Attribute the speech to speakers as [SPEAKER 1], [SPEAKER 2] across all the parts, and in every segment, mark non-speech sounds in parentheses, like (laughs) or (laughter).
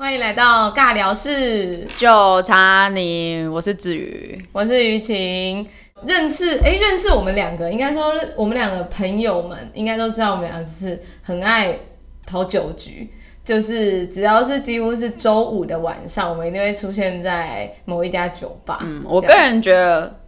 [SPEAKER 1] 欢迎来到尬聊室，
[SPEAKER 2] 就差你，我是子瑜，
[SPEAKER 1] 我是于晴。认识哎，认识我们两个，应该说我们两个朋友们应该都知道，我们两个是很爱跑酒局，就是只要是几乎是周五的晚上，我们一定会出现在某一家酒吧。
[SPEAKER 2] 嗯，我个人觉得。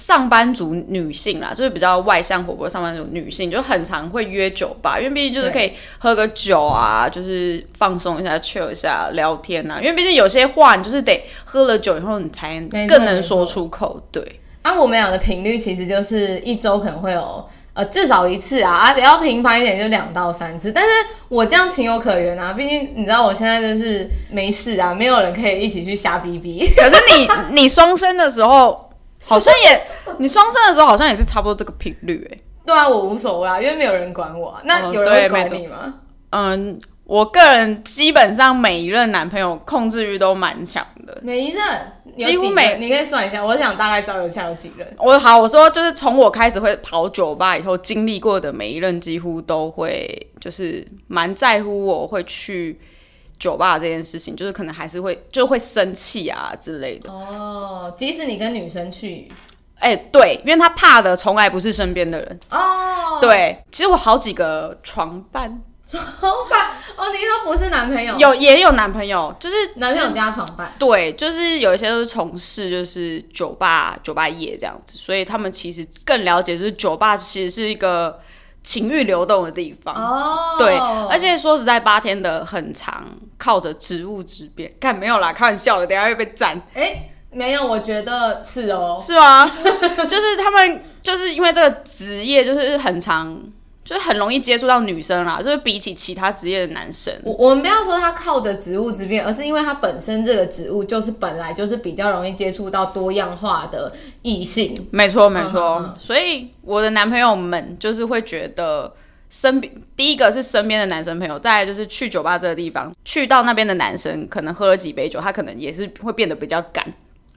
[SPEAKER 2] 上班族女性啦，就是比较外向活泼上班族女性，就很常会约酒吧，因为毕竟就是可以喝个酒啊，就是放松一下、chill 一下、聊天啊。因为毕竟有些话，你就是得喝了酒以后，你才更能说出口。对，
[SPEAKER 1] 啊，我们俩的频率其实就是一周可能会有呃至少一次啊，啊，比较频繁一点就两到三次。但是我这样情有可原啊，毕竟你知道我现在就是没事啊，没有人可以一起去瞎逼逼。
[SPEAKER 2] 可是你 (laughs) 你双生的时候。好像也，你双生的时候好像也是差不多这个频率哎。
[SPEAKER 1] 对啊，我无所谓啊，因为没有人管我啊。那有人会管你吗？
[SPEAKER 2] 嗯，我个人基本上每一任男朋友控制欲都蛮强的。
[SPEAKER 1] 每一任，几乎每，你可以算一下，我想大概知道有有几任。
[SPEAKER 2] 我好，我说就是从我开始会跑酒吧以后，经历过的每一任几乎都会就是蛮在乎我会去。酒吧这件事情，就是可能还是会就会生气啊之类的。
[SPEAKER 1] 哦，即使你跟女生去，
[SPEAKER 2] 哎，对，因为他怕的从来不是身边的人。哦，对，其实我好几个床伴，(laughs)
[SPEAKER 1] 床伴哦，你说不是男朋友？
[SPEAKER 2] 有也有男朋友，就是
[SPEAKER 1] 男朋友加床伴。
[SPEAKER 2] 对，就是有一些都是从事就是酒吧酒吧业这样子，所以他们其实更了解，就是酒吧其实是一个。情欲流动的地方哦，对，而且说实在，八天的很长，靠着职务之便，看没有啦，开玩笑的，等下会被斩。
[SPEAKER 1] 哎，没有，我觉得是哦，
[SPEAKER 2] 是吗？(laughs) 就是他们就是因为这个职业，就是很长。就是很容易接触到女生啦，就是比起其他职业的男生，
[SPEAKER 1] 我我们不要说他靠着职务之便，而是因为他本身这个职务就是本来就是比较容易接触到多样化的异性。
[SPEAKER 2] 没错没错，所以我的男朋友们就是会觉得身边第一个是身边的男生朋友，再来就是去酒吧这个地方，去到那边的男生可能喝了几杯酒，他可能也是会变得比较赶。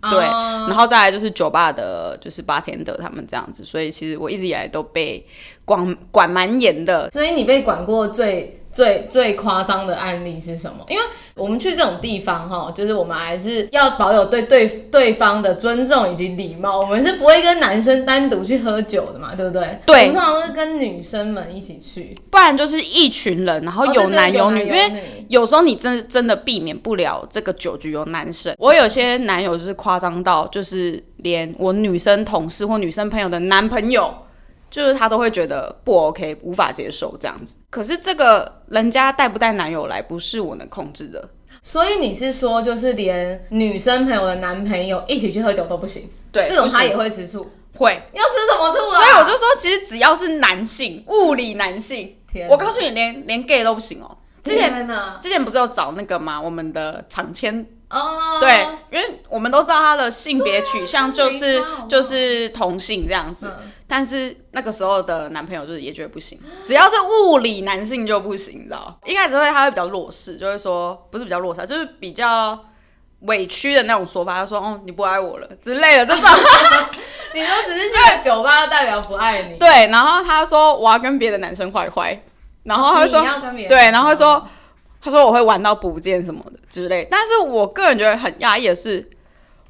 [SPEAKER 2] 对，然后再来就是酒吧的，就是八天的他们这样子，所以其实我一直以来都被管管蛮严的。
[SPEAKER 1] 所以你被管过最最最夸张的案例是什么？因为我们去这种地方哈，就是我们还是要保有对对对方的尊重以及礼貌。我们是不会跟男生单独去喝酒的嘛，对不对？
[SPEAKER 2] 对，
[SPEAKER 1] 通常都是跟女生们一起去，
[SPEAKER 2] 不然就是一群人，然后有男有女。因为有时候你真真的避免不了这个酒局有男生。我有些男友就是夸张到，就是连我女生同事或女生朋友的男朋友。就是他都会觉得不 OK，无法接受这样子。可是这个人家带不带男友来，不是我能控制的。
[SPEAKER 1] 所以你是说，就是连女生朋友的男朋友一起去喝酒都不行？
[SPEAKER 2] 对，
[SPEAKER 1] 这种他也会吃醋。
[SPEAKER 2] 会
[SPEAKER 1] 要吃什么醋啊？
[SPEAKER 2] 所以我就说，其实只要是男性，物理男性，我告诉你，连连 gay 都不行哦。之前呢？之前不是有找那个吗？我们的长签。哦，对，因为我们都知道他的性别取向就是就是同性这样子，但是那个时候的男朋友就是也觉得不行，只要是物理男性就不行，你知道？一开始会他会比较弱势，就会说不是比较弱势，就是比较委屈的那种说法，他说哦你不爱我了之类的这种，(laughs)
[SPEAKER 1] 你说只是去酒吧代表不爱你？
[SPEAKER 2] 对，然后他说我要跟别的男生坏坏，然后他说对，然后他说。他说我会玩到不见什么的之类，但是我个人觉得很压抑的是，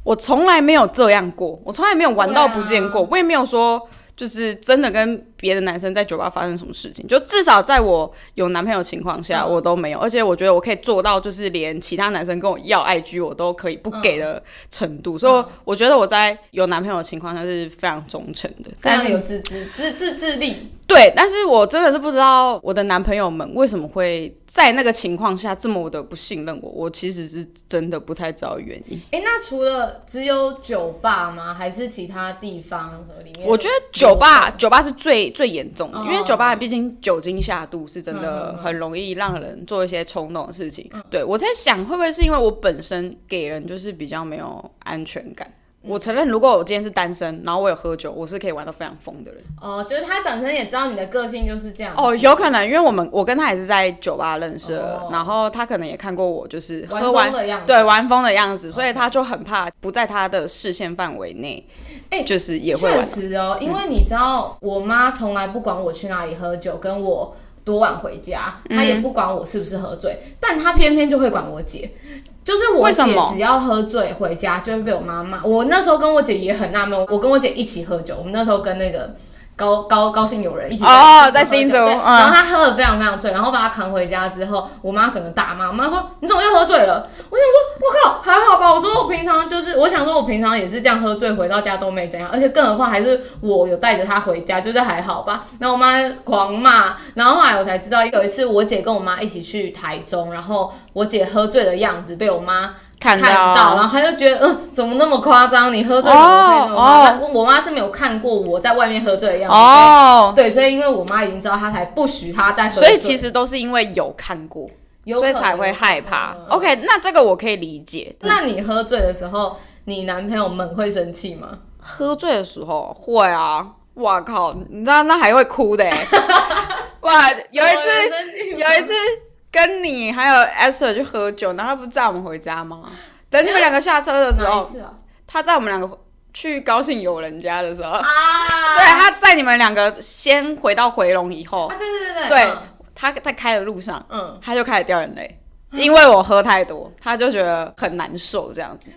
[SPEAKER 2] 我从来没有这样过，我从来没有玩到不见过，我也没有说就是真的跟别的男生在酒吧发生什么事情，就至少在我有男朋友情况下，我都没有，而且我觉得我可以做到，就是连其他男生跟我要爱居，我都可以不给的程度，所以我觉得我在有男朋友的情况下是非常忠诚的，
[SPEAKER 1] 但是有自自自自自立。
[SPEAKER 2] 对，但是我真的是不知道我的男朋友们为什么会在那个情况下这么的不信任我。我其实是真的不太知道原因。
[SPEAKER 1] 哎，那除了只有酒吧吗？还是其他地方和里面？
[SPEAKER 2] 我觉得酒吧，酒吧是最最严重的，因为酒吧毕竟酒精下肚是真的很容易让人做一些冲动的事情。对我在想，会不会是因为我本身给人就是比较没有安全感？我承认，如果我今天是单身，然后我有喝酒，我是可以玩到非常疯的人。
[SPEAKER 1] 哦，就是他本身也知道你的个性就是这样。
[SPEAKER 2] 哦，有可能，因为我们我跟他也是在酒吧认识，然后他可能也看过我就是喝完
[SPEAKER 1] 的样子，
[SPEAKER 2] 对，玩疯的样子，所以他就很怕不在他的视线范围内。哎，就是也会
[SPEAKER 1] 确实哦，因为你知道，我妈从来不管我去哪里喝酒，跟我。多晚回家，他也不管我是不是喝醉，但他偏偏就会管我姐。就是我姐只要喝醉回家就会被我妈骂。我那时候跟我姐也很纳闷，我跟我姐一起喝酒，我们那时候跟那个。高高高兴有人一起
[SPEAKER 2] 哦，在新竹，然
[SPEAKER 1] 后他喝的非常非常醉，然后把他扛回家之后，我妈整个大骂，我妈说你怎么又喝醉了？我想说，我靠，还好吧？我说我平常就是，我想说我平常也是这样喝醉回到家都没怎样，而且更何况还是我有带着他回家，就是还好吧。然后我妈狂骂，然后后来我才知道有一次我姐跟我妈一起去台中，然后我姐喝醉的样子被我妈。看到，然后他就觉得，嗯，怎么那么夸张？你喝醉怎么可以那么夸张？我妈是没有看过我在外面喝醉的样子。哦，对，所以因为我妈已经知道，她才不许她再喝。
[SPEAKER 2] 所以其实都是因为有看过，所以才会害怕。OK，那这个我可以理解。
[SPEAKER 1] 那你喝醉的时候，你男朋友们会生气吗？
[SPEAKER 2] 喝醉的时候会啊！哇靠，你知道那还会哭的。(laughs) 哇，有一次，有一次。跟你还有 Esther 去喝酒，然后他不载我们回家吗？等你们两个下车的时候，他载我们两个去高兴友人家的时候，对，他载你们两个先回到回龙以后，
[SPEAKER 1] 对对对
[SPEAKER 2] 对，对，他在开的路上，嗯，他就开始掉眼泪，因为我喝太多，(laughs) 他就觉得很难受这样子。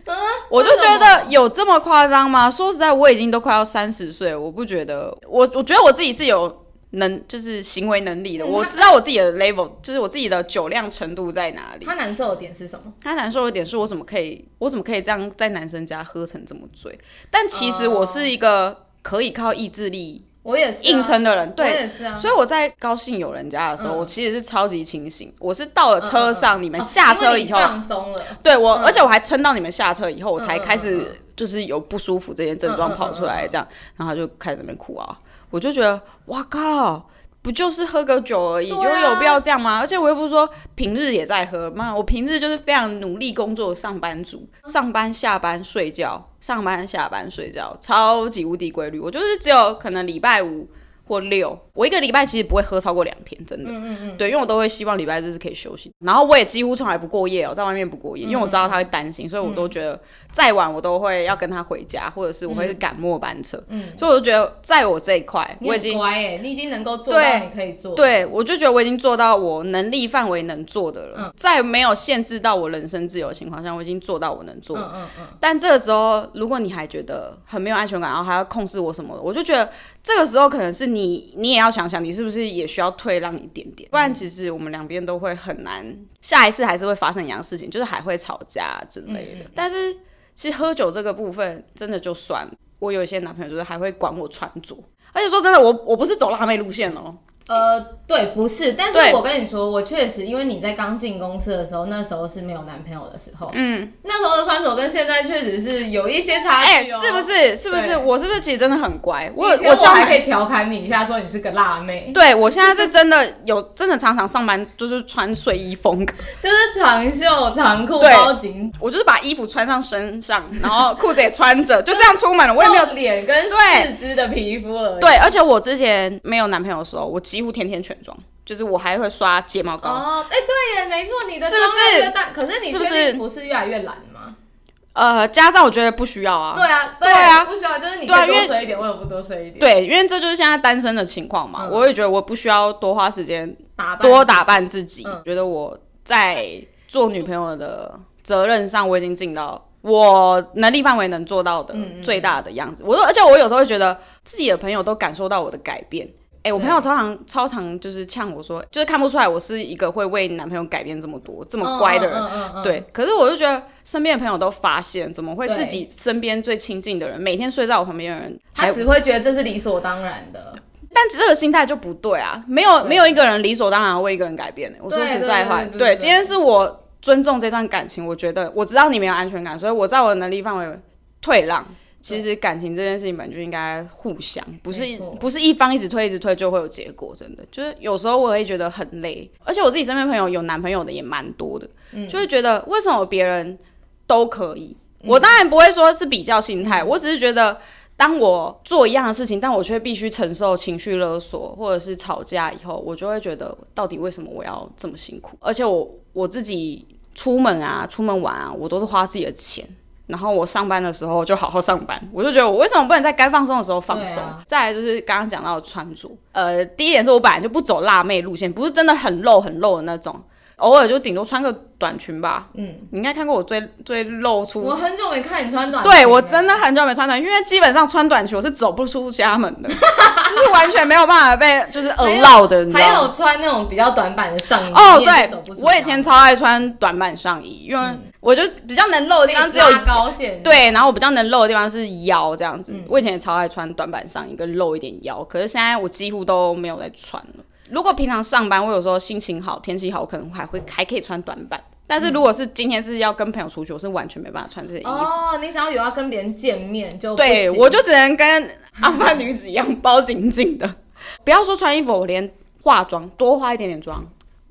[SPEAKER 2] 我就觉得有这么夸张吗？说实在，我已经都快要三十岁，我不觉得，我我觉得我自己是有。能就是行为能力的，我知道我自己的 level，就是我自己的酒量程度在哪里。
[SPEAKER 1] 他难受的点是什么？
[SPEAKER 2] 他难受的点是我怎么可以，我怎么可以这样在男生家喝成这么醉？但其实我是一个可以靠意志力，
[SPEAKER 1] 我也是
[SPEAKER 2] 硬撑的人，对，
[SPEAKER 1] 我也是啊。
[SPEAKER 2] 所以我在高兴有人家的时候，我其实是超级清醒。我是到了车上，你们下车以后
[SPEAKER 1] 放松了，
[SPEAKER 2] 对我，而且我还撑到你们下车以后，我才开始就是有不舒服这些症状跑出来，这样，然后他就开始那边哭啊。我就觉得，哇靠！不就是喝个酒而已，就有必要这样吗？而且我又不是说平日也在喝嘛，我平日就是非常努力工作的上班族，上班下班睡觉，上班下班睡觉，超级无敌规律。我就是只有可能礼拜五。或六，我一个礼拜其实不会喝超过两天，真的。嗯嗯嗯。对，因为我都会希望礼拜日是可以休息。然后我也几乎从来不过夜哦，在外面不过夜，因为我知道他会担心，所以我都觉得再晚我都会要跟他回家，或者是我会赶末班车。嗯。所以我就觉得，在我这一块，我已经
[SPEAKER 1] 乖哎，你已经能够做到你可以做。
[SPEAKER 2] 对，我就觉得我已经做到我能力范围能做的了。嗯。在没有限制到我人身自由的情况下，我已经做到我能做。嗯嗯嗯。但这个时候，如果你还觉得很没有安全感，然后还要控制我什么的，我就觉得。这个时候可能是你，你也要想想，你是不是也需要退让一点点，不然其实我们两边都会很难。下一次还是会发生一样事情，就是还会吵架之类的。但是其实喝酒这个部分真的就算，我有一些男朋友就是还会管我穿着，而且说真的，我我不是走辣妹路线哦。
[SPEAKER 1] 呃，对，不是，但是我跟你说，我确实，因为你在刚进公司的时候，那时候是没有男朋友的时候，嗯，那时候的穿着跟现在确实是有一些差距
[SPEAKER 2] 哦，是不是？是不是？我是不是其实真的很乖？我
[SPEAKER 1] 我就还可以调侃你一下，说你是个辣妹。
[SPEAKER 2] 对，我现在是真的有，真的常常上班就是穿睡衣风格，(laughs)
[SPEAKER 1] 就是长袖长裤包紧，
[SPEAKER 2] 我就是把衣服穿上身上，然后裤子也穿着，就这样出门了。我也没有
[SPEAKER 1] 脸跟四肢的皮肤而已。
[SPEAKER 2] 对，而且我之前没有男朋友的时候，我。几乎天天全妆，就是我还会刷睫毛膏。
[SPEAKER 1] 哦，哎，对耶，没错，你的
[SPEAKER 2] 是不是？
[SPEAKER 1] 可是你是不是不是越来越懒吗？
[SPEAKER 2] 呃，加上我觉得不需要啊。
[SPEAKER 1] 对啊，对啊，不需要，就是你多睡一点，我也不多睡一点。
[SPEAKER 2] 对，因为这就是现在单身的情况嘛。我也觉得我不需要多花时间
[SPEAKER 1] 打
[SPEAKER 2] 多打扮自己。觉得我在做女朋友的责任上，我已经尽到我能力范围能做到的最大的样子。我说，而且我有时候会觉得自己的朋友都感受到我的改变。哎，我朋友超常超常就是呛我说，就是看不出来我是一个会为男朋友改变这么多、这么乖的人。对，可是我就觉得身边的朋友都发现，怎么会自己身边最亲近的人，每天睡在我旁边的人，
[SPEAKER 1] 他只会觉得这是理所当然的。
[SPEAKER 2] 但这个心态就不对啊，没有没有一个人理所当然为一个人改变。我说实在话，对，今天是我尊重这段感情，我觉得我知道你没有安全感，所以我在我的能力范围退让。其实感情这件事情本就应该互相，不是不是一方一直推一直推就会有结果，真的就是有时候我会觉得很累，而且我自己身边朋友有男朋友的也蛮多的，就会觉得为什么别人都可以，我当然不会说是比较心态，我只是觉得当我做一样的事情，但我却必须承受情绪勒索或者是吵架以后，我就会觉得到底为什么我要这么辛苦？而且我我自己出门啊，出门玩啊，我都是花自己的钱。然后我上班的时候就好好上班，我就觉得我为什么不能在该放松的时候放松？再来就是刚刚讲到的穿着，呃，第一点是我本来就不走辣妹路线，不是真的很露很露的那种。偶尔就顶多穿个短裙吧。嗯，你应该看过我最最露出。
[SPEAKER 1] 我很久没看你穿短裙。
[SPEAKER 2] 对，我真的很久没穿短，因为基本上穿短裙我是走不出家门的，(laughs) 就是完全没有办法被就是耳绕的。
[SPEAKER 1] 还有穿那种比较短版的上衣。
[SPEAKER 2] 哦，对，我以前超爱穿短版上衣，因为我就比较能露的地方只有
[SPEAKER 1] 高线。
[SPEAKER 2] 对，然后我比较能露的地方是腰这样子。我以前也超爱穿短版上衣，跟露一点腰。可是现在我几乎都没有在穿了。如果平常上班，我有时候心情好、天气好，我可能还会还可以穿短版。但是如果是今天是要跟朋友出去，我是完全没办法穿这些衣服。
[SPEAKER 1] 哦，你只要有要跟别人见面就
[SPEAKER 2] 对我就只能跟阿曼女子一样包紧紧的。不要说穿衣服，我连化妆多化一点点妆，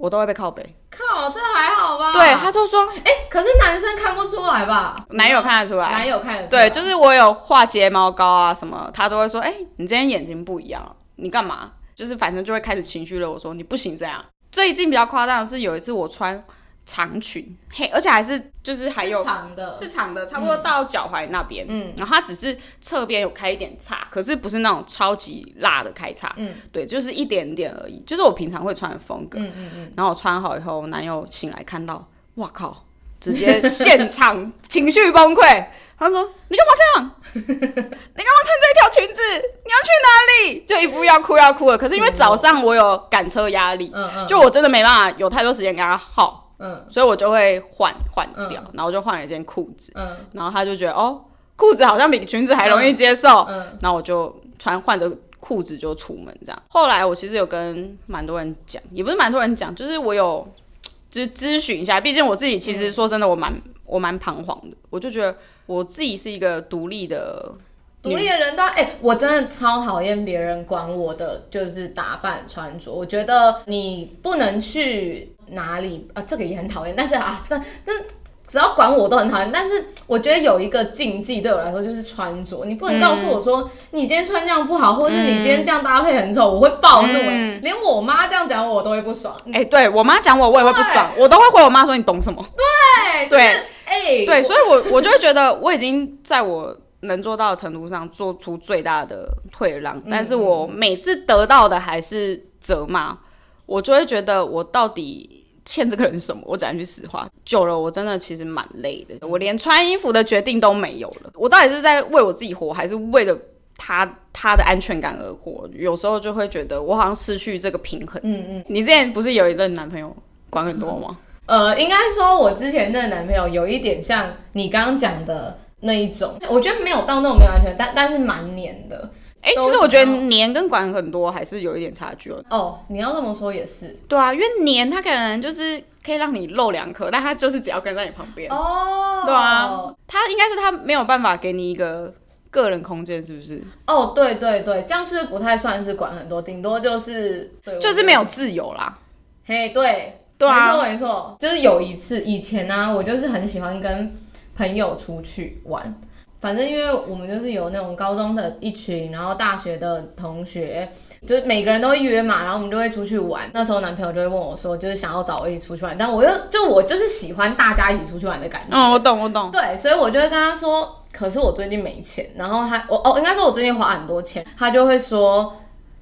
[SPEAKER 2] 我都会被靠背。
[SPEAKER 1] 靠，这还好吧？
[SPEAKER 2] 对，他就说，
[SPEAKER 1] 哎，可是男生看不出来吧？
[SPEAKER 2] 男友看得出来，
[SPEAKER 1] 男友看得出来。
[SPEAKER 2] 对，就是我有画睫毛膏啊什么，他都会说，哎，你今天眼睛不一样，你干嘛？就是反正就会开始情绪了。我说你不行这样。最近比较夸张的是有一次我穿长裙，嘿，而且还是就是还有
[SPEAKER 1] 长的，
[SPEAKER 2] 是长的，差不多到脚踝那边。嗯，然后它只是侧边有开一点叉，可是不是那种超级辣的开叉。嗯，对，就是一点点而已，就是我平常会穿的风格。嗯嗯嗯。然后我穿好以后，男友醒来看到，哇靠，直接现场情绪崩溃。(laughs) 他说：“你干嘛这样？(laughs) 你干嘛穿这一条裙子？你要去哪里？”就一副要哭要哭了。可是因为早上我有赶车压力，就我真的没办法有太多时间跟他耗，嗯，所以我就会换换掉，然后就换了一件裤子，嗯，然后他就觉得哦，裤子好像比裙子还容易接受，嗯，然后我就穿换着裤子就出门这样。后来我其实有跟蛮多人讲，也不是蛮多人讲，就是我有就是咨询一下，毕竟我自己其实说真的，我蛮我蛮彷徨的，我就觉得。我自己是一个独立的、
[SPEAKER 1] 独立的人，但哎，我真的超讨厌别人管我的，就是打扮穿着。我觉得你不能去哪里啊，这个也很讨厌。但是啊，但但只要管我都很讨厌。但是我觉得有一个禁忌对我来说就是穿着，你不能告诉我说你今天穿这样不好，或者是你今天这样搭配很丑，我会暴怒。连我妈这样讲我都会不爽。
[SPEAKER 2] 哎，对我妈讲我，我也会不爽，我都会回我妈说你懂什么？(laughs)
[SPEAKER 1] 对对。哎，
[SPEAKER 2] 对，所以，我我就会觉得我已经在我能做到的程度上做出最大的退让，但是我每次得到的还是责骂，我就会觉得我到底欠这个人什么？我只能去死话。久了，我真的其实蛮累的，我连穿衣服的决定都没有了。我到底是在为我自己活，还是为了他他的安全感而活？有时候就会觉得我好像失去这个平衡。嗯嗯，你之前不是有一任男朋友管很多吗？(laughs)
[SPEAKER 1] 呃，应该说，我之前那个男朋友有一点像你刚刚讲的那一种，我觉得没有到那种没有安全，但但是蛮黏的。
[SPEAKER 2] 哎，其实我觉得黏跟管很多还是有一点差距
[SPEAKER 1] 哦。哦，你要这么说也是。
[SPEAKER 2] 对啊，因为黏他可能就是可以让你露两颗，但他就是只要跟在你旁边。哦。对啊，他应该是他没有办法给你一个个人空间，是不是？
[SPEAKER 1] 哦，对对对，这样是不太算是管很多，顶多就是
[SPEAKER 2] 就是没有自由啦。
[SPEAKER 1] 嘿，对。对啊没错没错，就是有一次以前呢，我就是很喜欢跟朋友出去玩。反正因为我们就是有那种高中的一群，然后大学的同学，就是每个人都会约嘛，然后我们就会出去玩。那时候男朋友就会问我说，就是想要找我一起出去玩，但我又就我就是喜欢大家一起出去玩的感觉。
[SPEAKER 2] 嗯，我懂我懂。
[SPEAKER 1] 对，所以我就会跟他说，可是我最近没钱。然后他我哦，应该说我最近花很多钱，他就会说。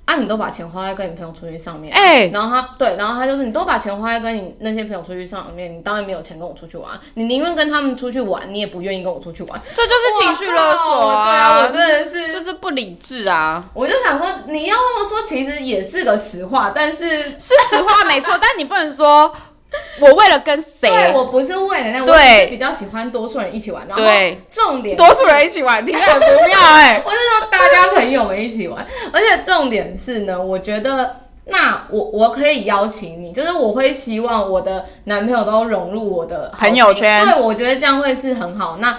[SPEAKER 1] 啊，你都把钱花在跟你朋友出去上面，哎，然后他对，然后他就是你都把钱花在跟你那些朋友出去上面，你当然没有钱跟我出去玩，你宁愿跟他们出去玩，你也不愿意跟我出去玩，
[SPEAKER 2] 这就是情绪勒索啊！
[SPEAKER 1] 对啊，我真的是
[SPEAKER 2] 就是不理智啊！
[SPEAKER 1] 我就想说，你要那么说，其实也是个实话，但是
[SPEAKER 2] 是实话没错，但你不能说。(laughs) 我为了跟谁？
[SPEAKER 1] 对我不是为了那，我是比较喜欢多数人一起玩。然后重点，
[SPEAKER 2] 多数人一起玩，听起来很不妙哎。(laughs)
[SPEAKER 1] 我是说大家朋友们一起玩，而且重点是呢，我觉得那我我可以邀请你，就是我会希望我的男朋友都融入我的
[SPEAKER 2] 朋友圈。
[SPEAKER 1] 对，我觉得这样会是很好。那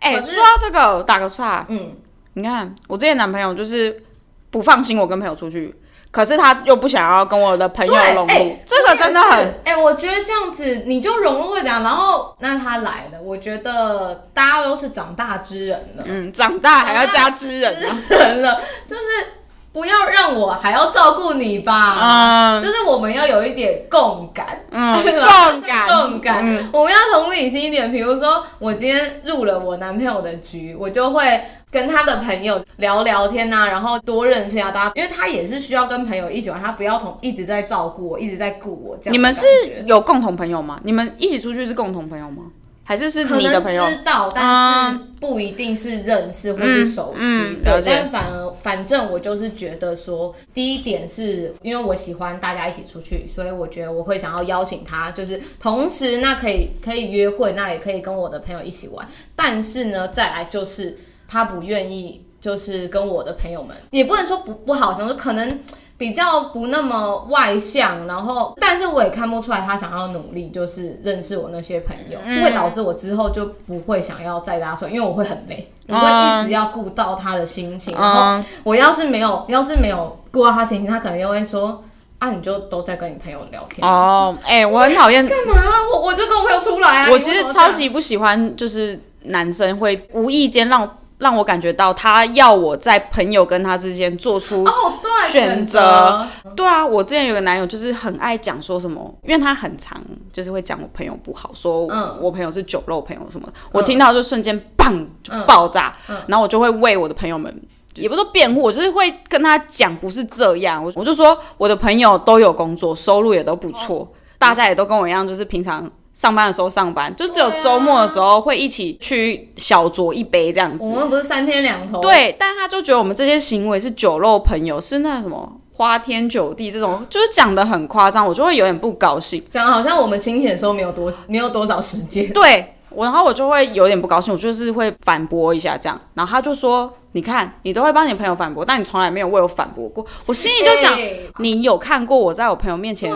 [SPEAKER 2] 哎，说到这个，打个岔，嗯，你看我之前男朋友就是不放心我跟朋友出去。可是他又不想要跟我的朋友融入，这个真的很
[SPEAKER 1] 哎，我觉得这样子你就融入会讲，然后那他来了，我觉得大家都是长大之人了，
[SPEAKER 2] 嗯，长大还要加之人
[SPEAKER 1] 人了，就是不要让我还要照顾你吧，就是我们要有一点共感，(laughs)
[SPEAKER 2] 共感，(laughs)
[SPEAKER 1] 共感，我们要同理心一点。比如说，我今天入了我男朋友的局，我就会跟他的朋友聊聊天呐，然后多认识一下大家，因为他也是需要跟朋友一起玩，他不要同一直在照顾我，一直在顾我这样。
[SPEAKER 2] 你们是有共同朋友吗？你们一起出去是共同朋友吗？还是是你的朋友
[SPEAKER 1] 知道，但是不一定是认识或是熟悉。对，但反而反正我就是觉得说，第一点是因为我喜欢大家一起出去，所以我觉得我会想要邀请他，就是同时那可以可以约会，那也可以跟我的朋友一起玩。但是呢，再来就是他不愿意，就是跟我的朋友们，也不能说不不好，想说可能。比较不那么外向，然后，但是我也看不出来他想要努力，就是认识我那些朋友，就会导致我之后就不会想要再搭讪，因为我会很累，我会一直要顾到他的心情，然后我要是没有，要是没有顾到他心情，他可能又会说啊，你就都在跟你朋友聊天
[SPEAKER 2] 哦，哎，我很讨厌
[SPEAKER 1] 干嘛？我我就跟我朋友出来啊，
[SPEAKER 2] 我其实超级不喜欢，就是男生会无意间让。让我感觉到他要我在朋友跟他之间做出选择。对啊，我之前有个男友就是很爱讲说什么，因为他很常就是会讲我朋友不好，说我朋友是酒肉朋友什么，我听到就瞬间砰就爆炸，然后我就会为我的朋友们，也不是说辩护，我就是会跟他讲不是这样，我我就说我的朋友都有工作，收入也都不错，大家也都跟我一样，就是平常。上班的时候上班，就只有周末的时候会一起去小酌一杯这样子。
[SPEAKER 1] 我们不是三天两头。
[SPEAKER 2] 对，但他就觉得我们这些行为是酒肉朋友，是那什么花天酒地这种，就是讲的很夸张，我就会有点不高兴。
[SPEAKER 1] 讲好像我们清醒的时候没有多没有多少时间。
[SPEAKER 2] 对，我然后我就会有点不高兴，我就是会反驳一下这样，然后他就说。你看，你都会帮你朋友反驳，但你从来没有为我反驳过。我心里就想，你有看过我在我朋友面前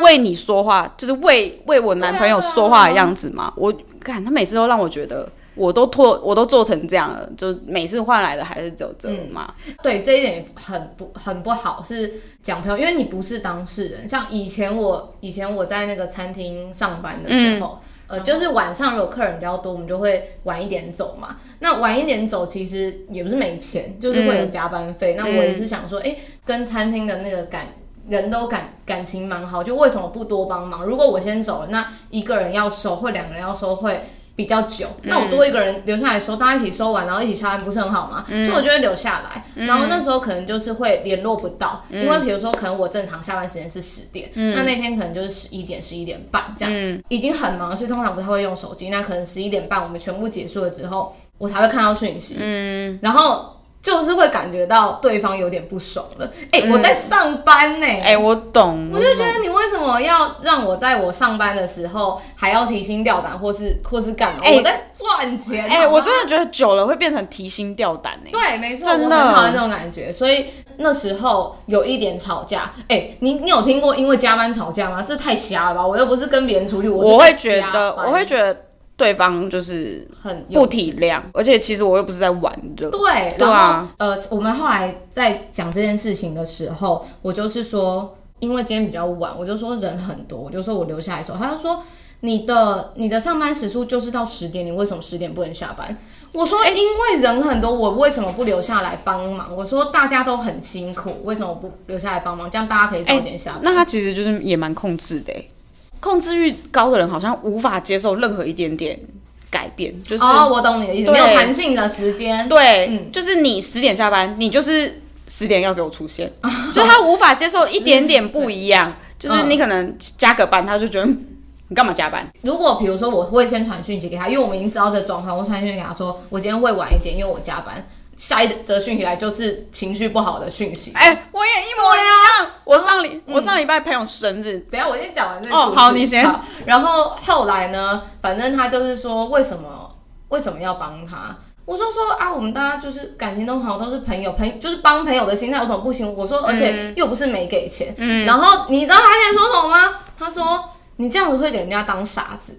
[SPEAKER 2] 为你说话，就是为为我男朋友说话的样子吗？我看他每次都让我觉得，我都拖，我都做成这样了，就每次换来的还是只有这嘛。
[SPEAKER 1] 对，这一点很不很不好，是讲朋友，因为你不是当事人。像以前我以前我在那个餐厅上班的时候。呃，就是晚上如果客人比较多，我们就会晚一点走嘛。那晚一点走，其实也不是没钱，就是会有加班费。那我也是想说，哎，跟餐厅的那个感人都感感情蛮好，就为什么不多帮忙？如果我先走了，那一个人要收，或两个人要收，会。比较久，那我多一个人留下来收，大家一起收完，然后一起下班，不是很好吗？所以我就会留下来。然后那时候可能就是会联络不到，因为比如说可能我正常下班时间是十点，那那天可能就是十一点、十一点半这样，已经很忙，所以通常不太会用手机。那可能十一点半我们全部结束了之后，我才会看到讯息。嗯，然后。就是会感觉到对方有点不爽了。哎，我在上班呢。
[SPEAKER 2] 哎，我懂。
[SPEAKER 1] 我就觉得你为什么要让我在我上班的时候还要提心吊胆，或是或是干嘛？我在赚钱。
[SPEAKER 2] 哎，我真的觉得久了会变成提心吊胆呢。
[SPEAKER 1] 对，没错，我很讨厌那种感觉。所以那时候有一点吵架。哎，你你有听过因为加班吵架吗？这太瞎了吧！我又不是跟别人出去，我
[SPEAKER 2] 会觉得，我会觉得。对方就是
[SPEAKER 1] 很
[SPEAKER 2] 不体谅，而且其实我又不是在玩的。
[SPEAKER 1] 对，然后呃，我们后来在讲这件事情的时候，我就是说，因为今天比较晚，我就说人很多，我就说我留下来的时候，他就说你的你的上班时数就是到十点，你为什么十点不能下班？我说因为人很多，我为什么不留下来帮忙？我说大家都很辛苦，为什么不留下来帮忙？这样大家可以早点下班。
[SPEAKER 2] 那他其实就是也蛮控制的。控制欲高的人好像无法接受任何一点点改变，就是
[SPEAKER 1] 哦，我懂你的意思，没有弹性的时间，
[SPEAKER 2] 对，就是你十点下班，你就是十点要给我出现，(laughs) 就他无法接受一点点不一样，就是你可能加个班，他就觉得你干嘛加班？
[SPEAKER 1] 如果比如说我会先传讯息给他，因为我们已经知道这状况，我传讯息给他说我今天会晚一点，因为我加班。下一则讯息来就是情绪不好的讯息。
[SPEAKER 2] 哎，我也一模一样。我上礼我上礼拜朋友生日，
[SPEAKER 1] 等下我先讲完这
[SPEAKER 2] 哦，好，你先。
[SPEAKER 1] 然后后来呢，反正他就是说，为什么为什么要帮他？我说说啊，我们大家就是感情都好，都是朋友，朋就是帮朋友的心态有什么不行？我说，而且又不是没给钱。嗯。然后你知道他现在说什么吗？他说你这样子会给人家当傻子。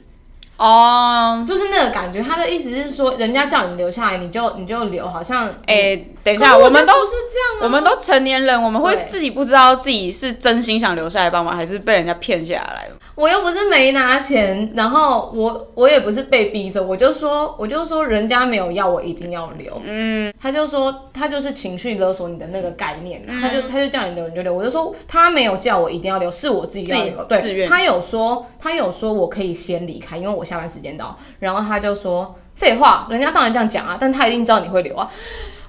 [SPEAKER 1] 哦，就是那个感觉，他的意思是说，人家叫你留下来，你就你就留，好像
[SPEAKER 2] 哎，等一下，我们都
[SPEAKER 1] 是这样，
[SPEAKER 2] 我们都成年人，我们会自己不知道自己是真心想留下来帮忙，还是被人家骗下来？
[SPEAKER 1] 我又不是没拿钱，然后我我也不是被逼着，我就说我就说人家没有要我一定要留，嗯，他就说他就是情绪勒索你的那个概念，他就他就叫你留你就留，我就说他没有叫我一定要留，是我自己要留，对，他有说他有说我可以先离开，因为我下班时间到，然后他就说废话，人家当然这样讲啊，但他一定知道你会留啊。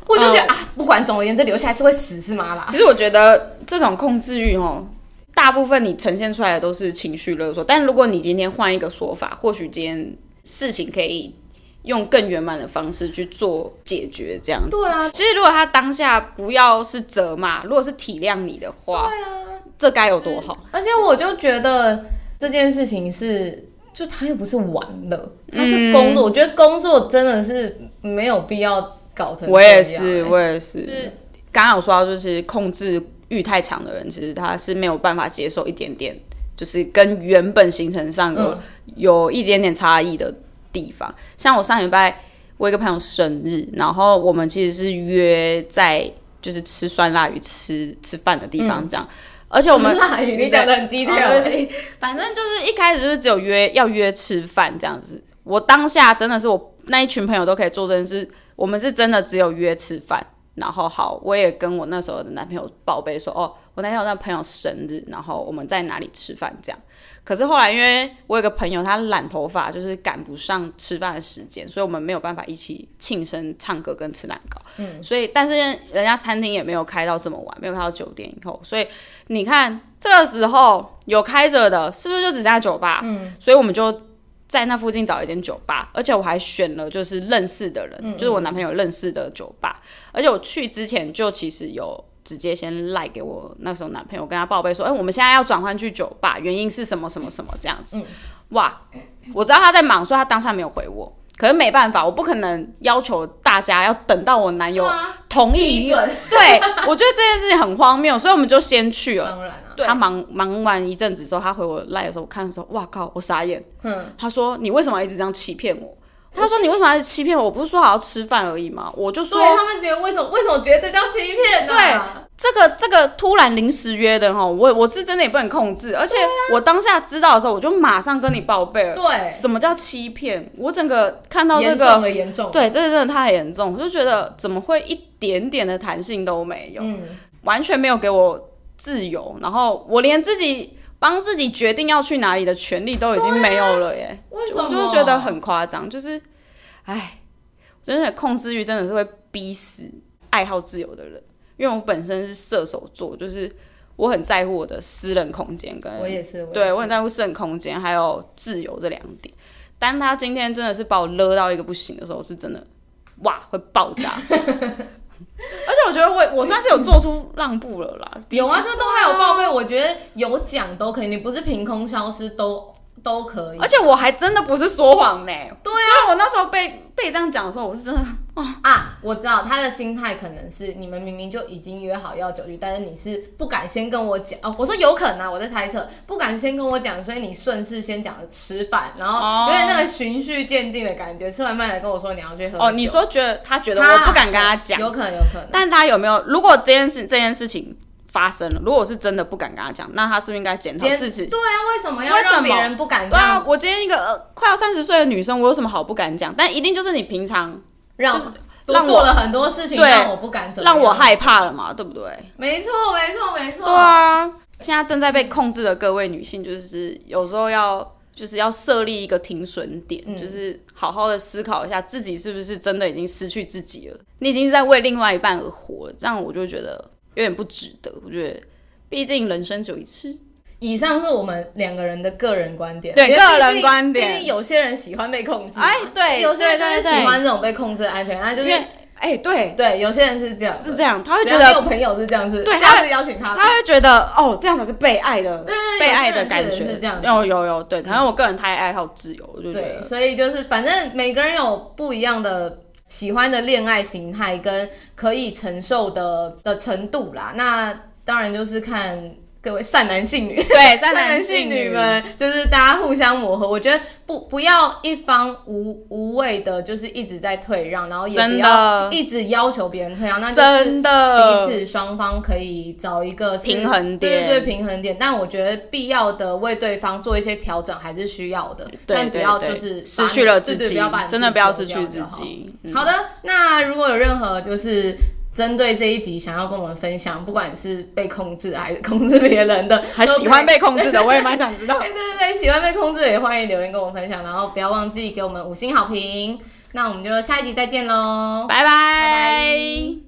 [SPEAKER 1] 我就觉得啊，不管总而言之，留下来是会死是吗啦？
[SPEAKER 2] 其实我觉得这种控制欲哦，大部分你呈现出来的都是情绪勒索。但如果你今天换一个说法，或许今天事情可以用更圆满的方式去做解决，这样子。
[SPEAKER 1] 对啊。
[SPEAKER 2] 其实如果他当下不要是责骂，如果是体谅你的话，
[SPEAKER 1] 对啊，
[SPEAKER 2] 这该有多好。
[SPEAKER 1] 而且我就觉得这件事情是，就他又不是玩的，他是工作。我觉得工作真的是没有必要。
[SPEAKER 2] 我也是，我也是。是刚刚有说到，就是控制欲太强的人，其实他是没有办法接受一点点，就是跟原本行程上有有一点点差异的地方。像我上礼拜，我一个朋友生日，然后我们其实是约在就是吃酸辣鱼吃吃饭的地方这样。而且我们
[SPEAKER 1] 辣鱼，你讲的很低调。
[SPEAKER 2] 反正就是一开始就是只有约要约吃饭这样子。我当下真的是我那一群朋友都可以做这件事。我们是真的只有约吃饭，然后好，我也跟我那时候的男朋友报备说，哦，我那天有那朋友生日，然后我们在哪里吃饭这样。可是后来，因为我有个朋友他染头发，就是赶不上吃饭的时间，所以我们没有办法一起庆生、唱歌跟吃蛋糕。嗯，所以但是人家餐厅也没有开到这么晚，没有开到九点以后，所以你看这个时候有开着的，是不是就只剩下酒吧？嗯，所以我们就。在那附近找一间酒吧，而且我还选了就是认识的人，就是我男朋友认识的酒吧。而且我去之前就其实有直接先赖给我那时候男朋友，跟他报备说，哎，我们现在要转换去酒吧，原因是什么什么什么这样子。哇，我知道他在忙，所以他当下没有回我。可是没办法，我不可能要求大家要等到我男友同意。对，我觉得这件事情很荒谬，所以我们就先去了。
[SPEAKER 1] 当然
[SPEAKER 2] 他忙忙完一阵子之后，他回我赖的时候，我看的时候，哇靠，我傻眼。嗯，他说你为什么一直这样欺骗我？他说你为什么还是欺骗我？我不是说好要吃饭而已吗？我就说，
[SPEAKER 1] 他们觉得为什么为什么觉得这叫欺骗呢？
[SPEAKER 2] 对，这个这个突然临时约的哈，我我是真的也不能控制，而且我当下知道的时候，我就马上跟你报备了。
[SPEAKER 1] 对，
[SPEAKER 2] 什么叫欺骗？我整个看到这个
[SPEAKER 1] 严重的严重，
[SPEAKER 2] 对，这个真的太严重，我就觉得怎么会一点点的弹性都没有？嗯，完全没有给我。自由，然后我连自己帮自己决定要去哪里的权利都已经没有了耶！
[SPEAKER 1] 为什么？
[SPEAKER 2] 我就是觉得很夸张，就是，哎，真的控制欲真的是会逼死爱好自由的人。因为我本身是射手座，就是我很在乎我的私人空间，跟
[SPEAKER 1] 我也是，
[SPEAKER 2] 对我很在乎私人空间还有自由这两点。当他今天真的是把我勒到一个不行的时候，是真的哇会爆炸。(laughs) (laughs) 而且我觉得我我算是有做出让步了啦，
[SPEAKER 1] 有啊，这都还有报备，我觉得有奖都可以，你不是凭空消失都。都可以，
[SPEAKER 2] 而且我还真的不是说谎呢。
[SPEAKER 1] 对啊，
[SPEAKER 2] 我那时候被被这样讲的时候，我是真的 (laughs)
[SPEAKER 1] 啊，我知道他的心态可能是你们明明就已经约好要酒局，但是你是不敢先跟我讲哦。我说有可能啊，我在猜测，不敢先跟我讲，所以你顺势先讲了吃饭，然后有点那个循序渐进的感觉。吃完饭来跟我说你要去喝哦，
[SPEAKER 2] 你说觉得他觉得我不敢跟他讲，
[SPEAKER 1] 有可能有可能，
[SPEAKER 2] 但他有没有？如果这件事这件事情。发生了，如果是真的不敢跟他讲，那他是不是应该检讨自己？
[SPEAKER 1] 对啊，为什么要让别人不敢讲？对
[SPEAKER 2] 啊，我今天一个快要三十岁的女生，我有什么好不敢讲？但一定就是你平常
[SPEAKER 1] 让让做了很多事情，让我不敢走，
[SPEAKER 2] 让我害怕了嘛，对不对？
[SPEAKER 1] 没错，没错，没错。
[SPEAKER 2] 对啊，现在正在被控制的各位女性，就是有时候要就是要设立一个停损点，就是好好的思考一下自己是不是真的已经失去自己了。你已经是在为另外一半而活，这样我就觉得。有点不值得，我觉得，毕竟人生只有一次。
[SPEAKER 1] 以上是我们两个人的个人观点，
[SPEAKER 2] 对个人观点。
[SPEAKER 1] 有些人喜欢被控制，
[SPEAKER 2] 哎，对，
[SPEAKER 1] 有些人就是喜欢这种被控制的安全感，就是，
[SPEAKER 2] 哎，对
[SPEAKER 1] 对，有些人是这样，
[SPEAKER 2] 是这样，他会觉得
[SPEAKER 1] 有朋友是这样子，
[SPEAKER 2] 对，
[SPEAKER 1] 下次邀请他，
[SPEAKER 2] 他会觉得哦，这样才是被爱的，
[SPEAKER 1] 对，
[SPEAKER 2] 被爱的感觉
[SPEAKER 1] 是这样，
[SPEAKER 2] 有有有，对，可能我个人太爱好自由，我就觉
[SPEAKER 1] 得，所以就是反正每个人有不一样的。喜欢的恋爱形态跟可以承受的的程度啦，那当然就是看各位善男信女，
[SPEAKER 2] 对 (laughs) 善
[SPEAKER 1] 男
[SPEAKER 2] 信女
[SPEAKER 1] 们，就是大家互相磨合。我觉得不不要一方无无谓的，就是一直在退让，然后也不要一直要求别人退让，那就是彼此双方可以找一个
[SPEAKER 2] 平衡点，
[SPEAKER 1] 对对平衡点。但我觉得必要的为对方做一些调整还是需要的，但不要就是
[SPEAKER 2] 失去了自己，真的不要
[SPEAKER 1] 失
[SPEAKER 2] 去自己。
[SPEAKER 1] 好的，那如果有任何就是。针对这一集，想要跟我们分享，不管是被控制还是控制别人的，(laughs)
[SPEAKER 2] 还喜欢被控制的，我也蛮想知道。(laughs)
[SPEAKER 1] 对对对，喜欢被控制的也欢迎留言跟我们分享，然后不要忘记给我们五星好评。那我们就下一集再见喽，
[SPEAKER 2] 拜拜。